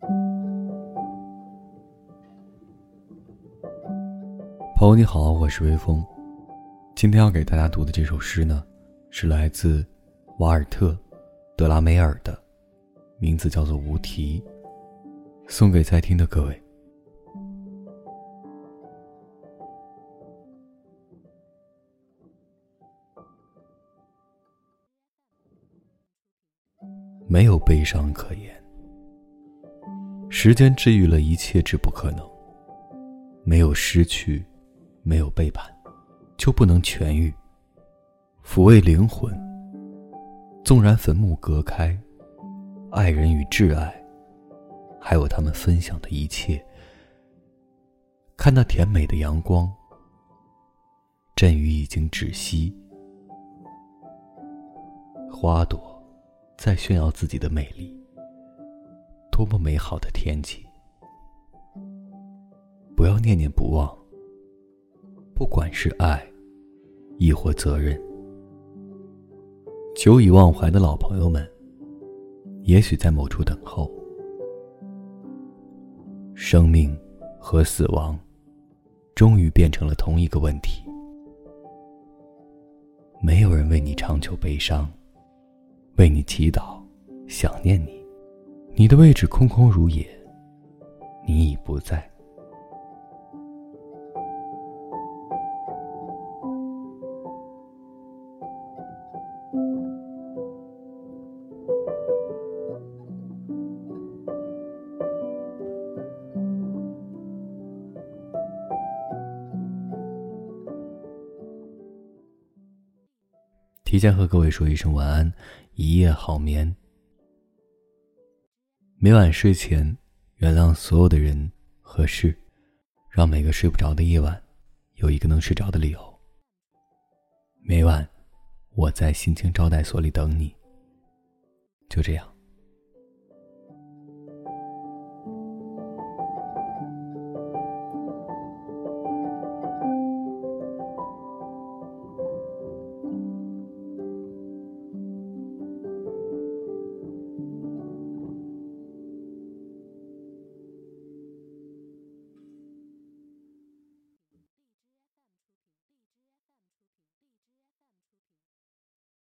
朋友你好，我是微风。今天要给大家读的这首诗呢，是来自瓦尔特·德拉梅尔的，名字叫做《无题》，送给在听的各位。没有悲伤可言，时间治愈了一切之不可能。没有失去。没有背叛，就不能痊愈。抚慰灵魂。纵然坟墓隔开，爱人与挚爱，还有他们分享的一切。看那甜美的阳光。阵雨已经止息，花朵在炫耀自己的美丽。多么美好的天气！不要念念不忘。不管是爱，亦或责任，久已忘怀的老朋友们，也许在某处等候。生命和死亡，终于变成了同一个问题。没有人为你长久悲伤，为你祈祷，想念你。你的位置空空如也，你已不在。提前和各位说一声晚安，一夜好眠。每晚睡前，原谅所有的人和事，让每个睡不着的夜晚，有一个能睡着的理由。每晚，我在心情招待所里等你。就这样。